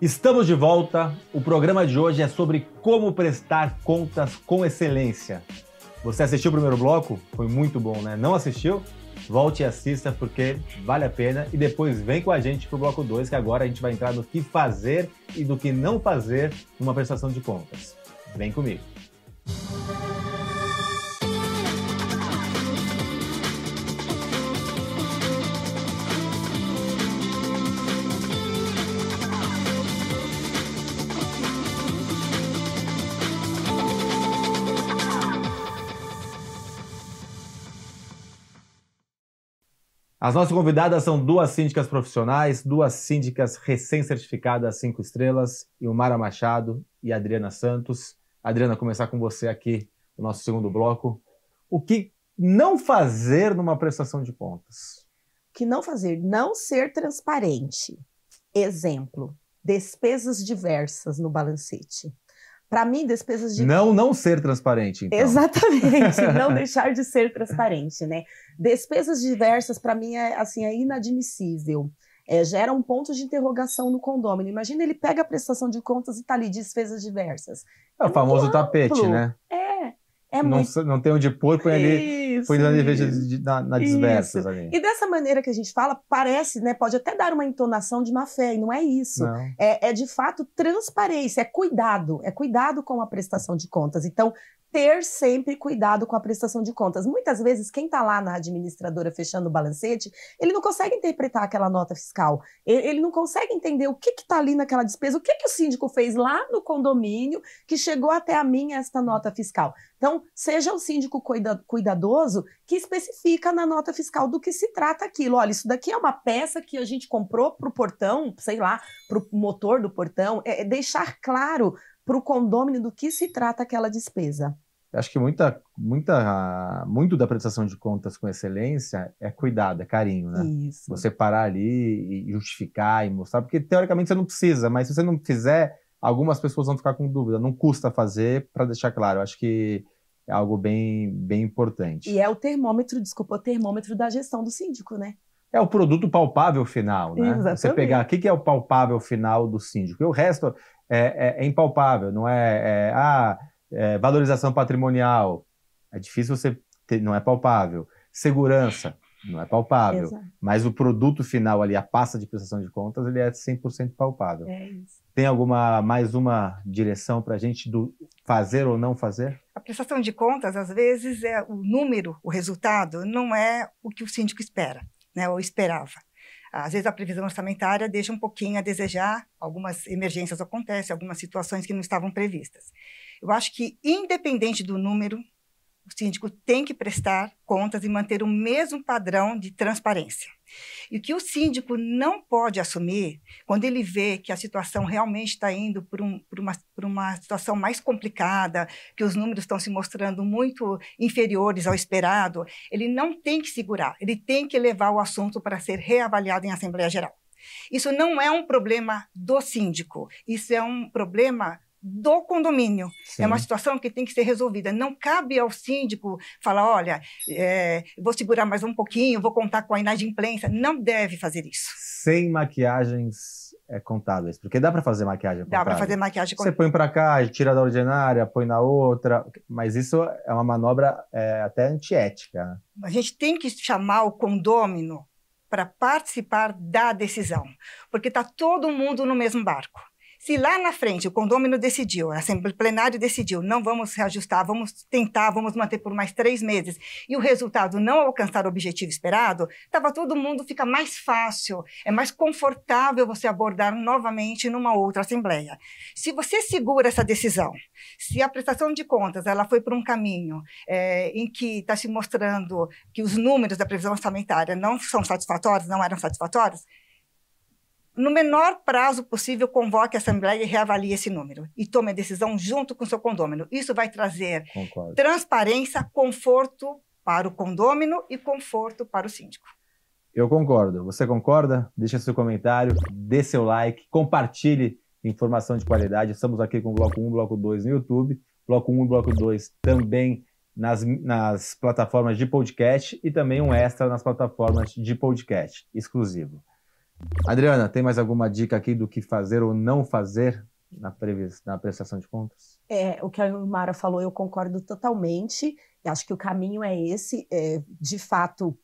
Estamos de volta. O programa de hoje é sobre como prestar contas com excelência. Você assistiu o primeiro bloco? Foi muito bom, né? Não assistiu? Volte e assista porque vale a pena e depois vem com a gente pro bloco 2, que agora a gente vai entrar no que fazer e do que não fazer numa prestação de contas. Vem comigo. As nossas convidadas são duas síndicas profissionais, duas síndicas recém-certificadas cinco estrelas, Ilmara Machado e Adriana Santos. Adriana, começar com você aqui no nosso segundo bloco. O que não fazer numa prestação de contas? O que não fazer? Não ser transparente. Exemplo: despesas diversas no balancete. Para mim, despesas de. Não, não ser transparente. Então. Exatamente, não deixar de ser transparente, né? Despesas diversas, para mim, é, assim, é inadmissível. É, gera um ponto de interrogação no condômino. Imagina ele pega a prestação de contas e tá ali, despesas diversas. É, é o famoso amplo. tapete, né? É, é não, muito... não tem onde pôr, põe ali, isso, põe na, de, na, na ali. E dessa maneira que a gente fala, parece, né? Pode até dar uma entonação de má fé, e não é isso. Não. É, é de fato transparência, é cuidado, é cuidado com a prestação de contas. Então, ter sempre cuidado com a prestação de contas. Muitas vezes, quem está lá na administradora fechando o balancete, ele não consegue interpretar aquela nota fiscal, ele, não consegue entender o que está ali naquela despesa, o que, que o síndico fez lá no condomínio que chegou até a mim esta nota fiscal. Então, seja o síndico cuida, cuidadoso que especifica na nota fiscal do que se trata aquilo. Olha, isso daqui é uma peça que a gente comprou para o portão, sei lá, para o motor do portão. É, é deixar claro para o condômino do que se trata aquela despesa. Acho que muita, muita, muito da prestação de contas com excelência é cuidado, é carinho, né? Isso. Você parar ali e justificar e mostrar, porque teoricamente você não precisa, mas se você não fizer, algumas pessoas vão ficar com dúvida. Não custa fazer, para deixar claro. Acho que é algo bem, bem importante. E é o termômetro, desculpa, o termômetro da gestão do síndico, né? É o produto palpável final, né? Exatamente. Você pegar o que é o palpável final do síndico. E o resto é, é, é impalpável, não é, é ah, é, valorização patrimonial, é difícil você ter, não é palpável. Segurança, não é palpável. Exato. Mas o produto final ali, a pasta de prestação de contas, ele é 100% palpável. É isso. Tem alguma mais uma direção para a gente do fazer ou não fazer? A prestação de contas, às vezes, é o número, o resultado, não é o que o síndico espera, né, ou esperava. Às vezes a previsão orçamentária deixa um pouquinho a desejar, algumas emergências acontecem, algumas situações que não estavam previstas. Eu acho que, independente do número, o síndico tem que prestar contas e manter o mesmo padrão de transparência. E o que o síndico não pode assumir, quando ele vê que a situação realmente está indo por, um, por, uma, por uma situação mais complicada, que os números estão se mostrando muito inferiores ao esperado, ele não tem que segurar, ele tem que levar o assunto para ser reavaliado em Assembleia Geral. Isso não é um problema do síndico, isso é um problema do condomínio. Sim. É uma situação que tem que ser resolvida. Não cabe ao síndico falar, olha, é, vou segurar mais um pouquinho, vou contar com a inadimplência. Não deve fazer isso. Sem maquiagens é, contábeis, porque dá para fazer maquiagem contábil. Dá para fazer maquiagem contábil. Você põe para cá, tira da ordinária, põe na outra, mas isso é uma manobra é, até antiética. A gente tem que chamar o condômino para participar da decisão, porque está todo mundo no mesmo barco. Se lá na frente o condômino decidiu, a Assembleia Plenária decidiu, não vamos reajustar, vamos tentar, vamos manter por mais três meses, e o resultado não alcançar o objetivo esperado, estava todo mundo, fica mais fácil, é mais confortável você abordar novamente numa outra Assembleia. Se você segura essa decisão, se a prestação de contas ela foi por um caminho é, em que está se mostrando que os números da previsão orçamentária não são satisfatórios, não eram satisfatórios, no menor prazo possível, convoque a Assembleia e reavalie esse número. E tome a decisão junto com o seu condômino. Isso vai trazer Concordo. transparência, conforto para o condômino e conforto para o síndico. Eu concordo. Você concorda? Deixe seu comentário, dê seu like, compartilhe informação de qualidade. Estamos aqui com o Bloco 1 Bloco 2 no YouTube, Bloco 1 e Bloco 2 também nas, nas plataformas de podcast e também um extra nas plataformas de podcast exclusivo. Adriana, tem mais alguma dica aqui do que fazer ou não fazer na, na prestação de contas? É, o que a Mara falou, eu concordo totalmente. Acho que o caminho é esse. É, de fato,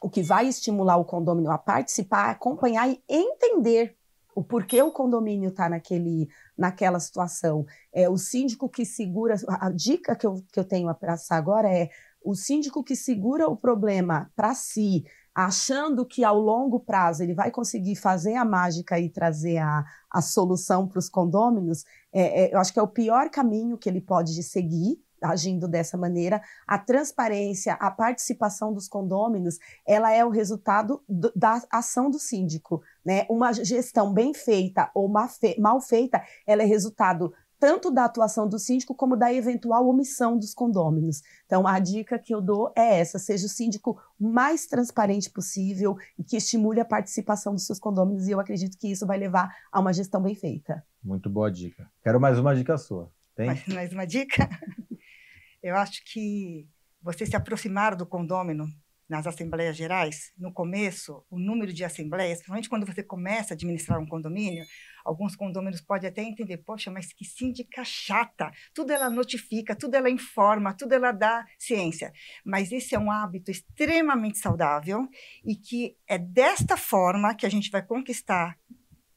o que vai estimular o condomínio a participar, acompanhar e entender o porquê o condomínio está naquele, naquela situação. É o síndico que segura. A dica que eu, que eu tenho a passar agora é o síndico que segura o problema para si, achando que ao longo prazo ele vai conseguir fazer a mágica e trazer a, a solução para os condôminos, é, é, eu acho que é o pior caminho que ele pode seguir, agindo dessa maneira, a transparência, a participação dos condôminos, ela é o resultado do, da ação do síndico, né? Uma gestão bem feita ou mal feita, ela é resultado tanto da atuação do síndico como da eventual omissão dos condôminos. Então, a dica que eu dou é essa: seja o síndico mais transparente possível e que estimule a participação dos seus condôminos, e eu acredito que isso vai levar a uma gestão bem feita. Muito boa dica. Quero mais uma dica sua. Tem? Mais, mais uma dica? Eu acho que você se aproximar do condômino nas assembleias gerais, no começo, o número de assembleias, principalmente quando você começa a administrar um condomínio, alguns condôminos podem até entender, poxa, mas que síndica chata, tudo ela notifica, tudo ela informa, tudo ela dá ciência. Mas esse é um hábito extremamente saudável e que é desta forma que a gente vai conquistar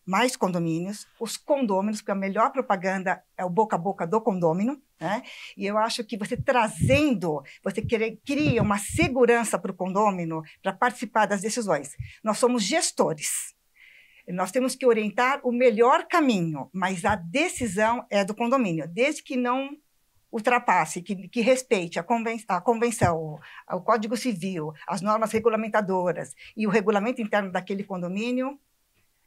mais condomínios, os condôminos, porque a melhor propaganda é o boca a boca do condômino, né? E eu acho que você trazendo, você cria uma segurança para o condômino para participar das decisões. Nós somos gestores. Nós temos que orientar o melhor caminho, mas a decisão é do condomínio, desde que não ultrapasse, que, que respeite a, conven a convenção, o, o Código Civil, as normas regulamentadoras e o regulamento interno daquele condomínio,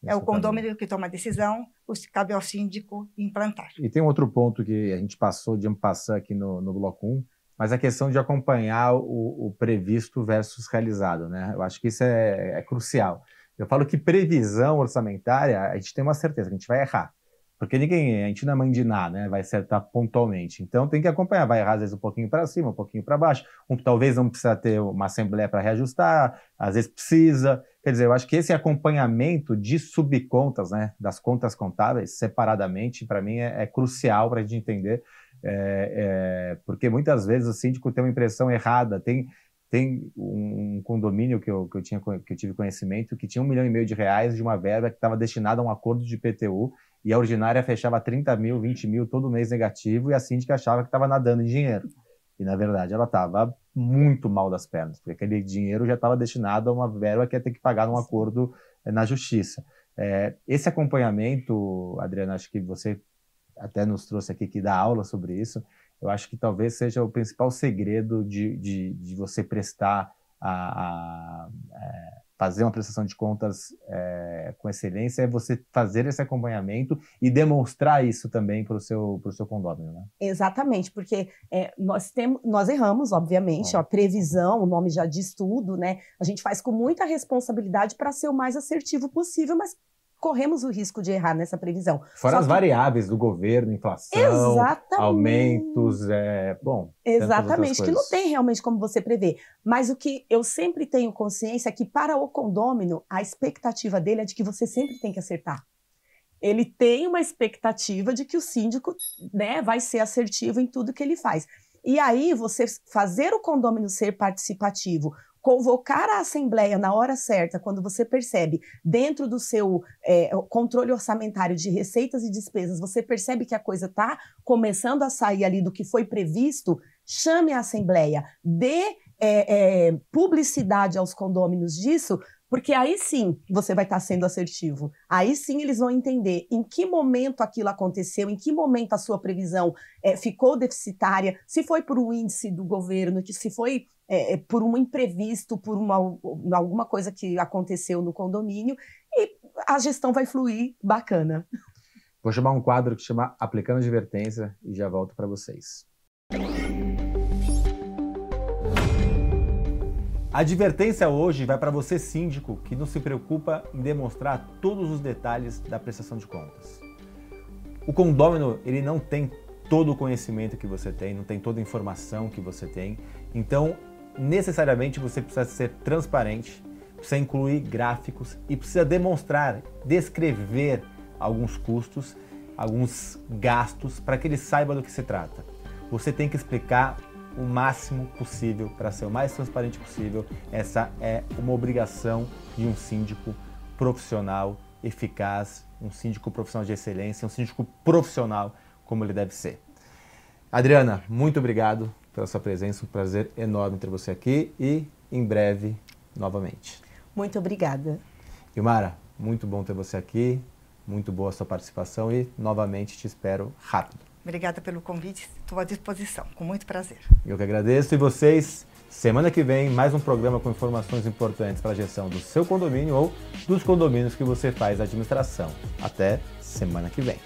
é o condomínio que toma a decisão, cabe ao síndico implantar. E tem outro ponto que a gente passou de passar aqui no, no bloco 1, mas a questão de acompanhar o, o, previsto versus realizado, né? Eu acho que isso é, é crucial. Eu falo que previsão orçamentária, a gente tem uma certeza que a gente vai errar. Porque ninguém, a gente não é mãe de nada, né? Vai acertar pontualmente. Então tem que acompanhar, vai errar às vezes um pouquinho para cima, um pouquinho para baixo. Um talvez não precisa ter uma assembleia para reajustar, às vezes precisa. Quer dizer, eu acho que esse acompanhamento de subcontas, né, das contas contábeis separadamente, para mim é, é crucial para a gente entender, é, é, porque muitas vezes o síndico tem uma impressão errada, tem tem um condomínio que eu, que eu, tinha, que eu tive conhecimento que tinha um milhão e meio de reais de uma verba que estava destinada a um acordo de PTU e a ordinária fechava 30 mil, 20 mil todo mês negativo e a síndica achava que estava nadando em dinheiro. E, na verdade, ela estava muito mal das pernas, porque aquele dinheiro já estava destinado a uma verba que ia ter que pagar num acordo eh, na justiça. É, esse acompanhamento, Adriana, acho que você até nos trouxe aqui que dá aula sobre isso, eu acho que talvez seja o principal segredo de, de, de você prestar a, a, a é, fazer uma prestação de contas é, com excelência é você fazer esse acompanhamento e demonstrar isso também para o seu, seu condomínio, né? Exatamente, porque é, nós, temos, nós erramos, obviamente, a previsão, o nome já diz tudo, né? A gente faz com muita responsabilidade para ser o mais assertivo possível, mas corremos o risco de errar nessa previsão. Fora Só as que... variáveis do governo, inflação, Exatamente. aumentos, é, bom. Exatamente, que não tem realmente como você prever. Mas o que eu sempre tenho consciência é que para o condômino, a expectativa dele é de que você sempre tem que acertar. Ele tem uma expectativa de que o síndico né, vai ser assertivo em tudo que ele faz. E aí, você fazer o condômino ser participativo, convocar a assembleia na hora certa, quando você percebe dentro do seu é, controle orçamentário de receitas e despesas, você percebe que a coisa está começando a sair ali do que foi previsto, chame a assembleia, dê é, é, publicidade aos condôminos disso, porque aí sim você vai estar tá sendo assertivo. Aí sim eles vão entender em que momento aquilo aconteceu, em que momento a sua previsão é, ficou deficitária, se foi por um índice do governo, que se foi é, é, por um imprevisto, por uma, alguma coisa que aconteceu no condomínio, e a gestão vai fluir bacana. Vou chamar um quadro que chama Aplicando Advertência e já volto para vocês. A advertência hoje vai para você, síndico, que não se preocupa em demonstrar todos os detalhes da prestação de contas. O condômino, ele não tem todo o conhecimento que você tem, não tem toda a informação que você tem. Então, necessariamente você precisa ser transparente, precisa incluir gráficos e precisa demonstrar, descrever alguns custos, alguns gastos para que ele saiba do que se trata. Você tem que explicar o máximo possível para ser o mais transparente possível. Essa é uma obrigação de um síndico profissional eficaz, um síndico profissional de excelência, um síndico profissional como ele deve ser. Adriana, muito obrigado pela sua presença, um prazer enorme ter você aqui e em breve novamente. Muito obrigada. Ilmara, muito bom ter você aqui, muito boa a sua participação e novamente te espero rápido. Obrigada pelo convite, estou à disposição, com muito prazer. Eu que agradeço e vocês, semana que vem, mais um programa com informações importantes para a gestão do seu condomínio ou dos condomínios que você faz administração. Até semana que vem.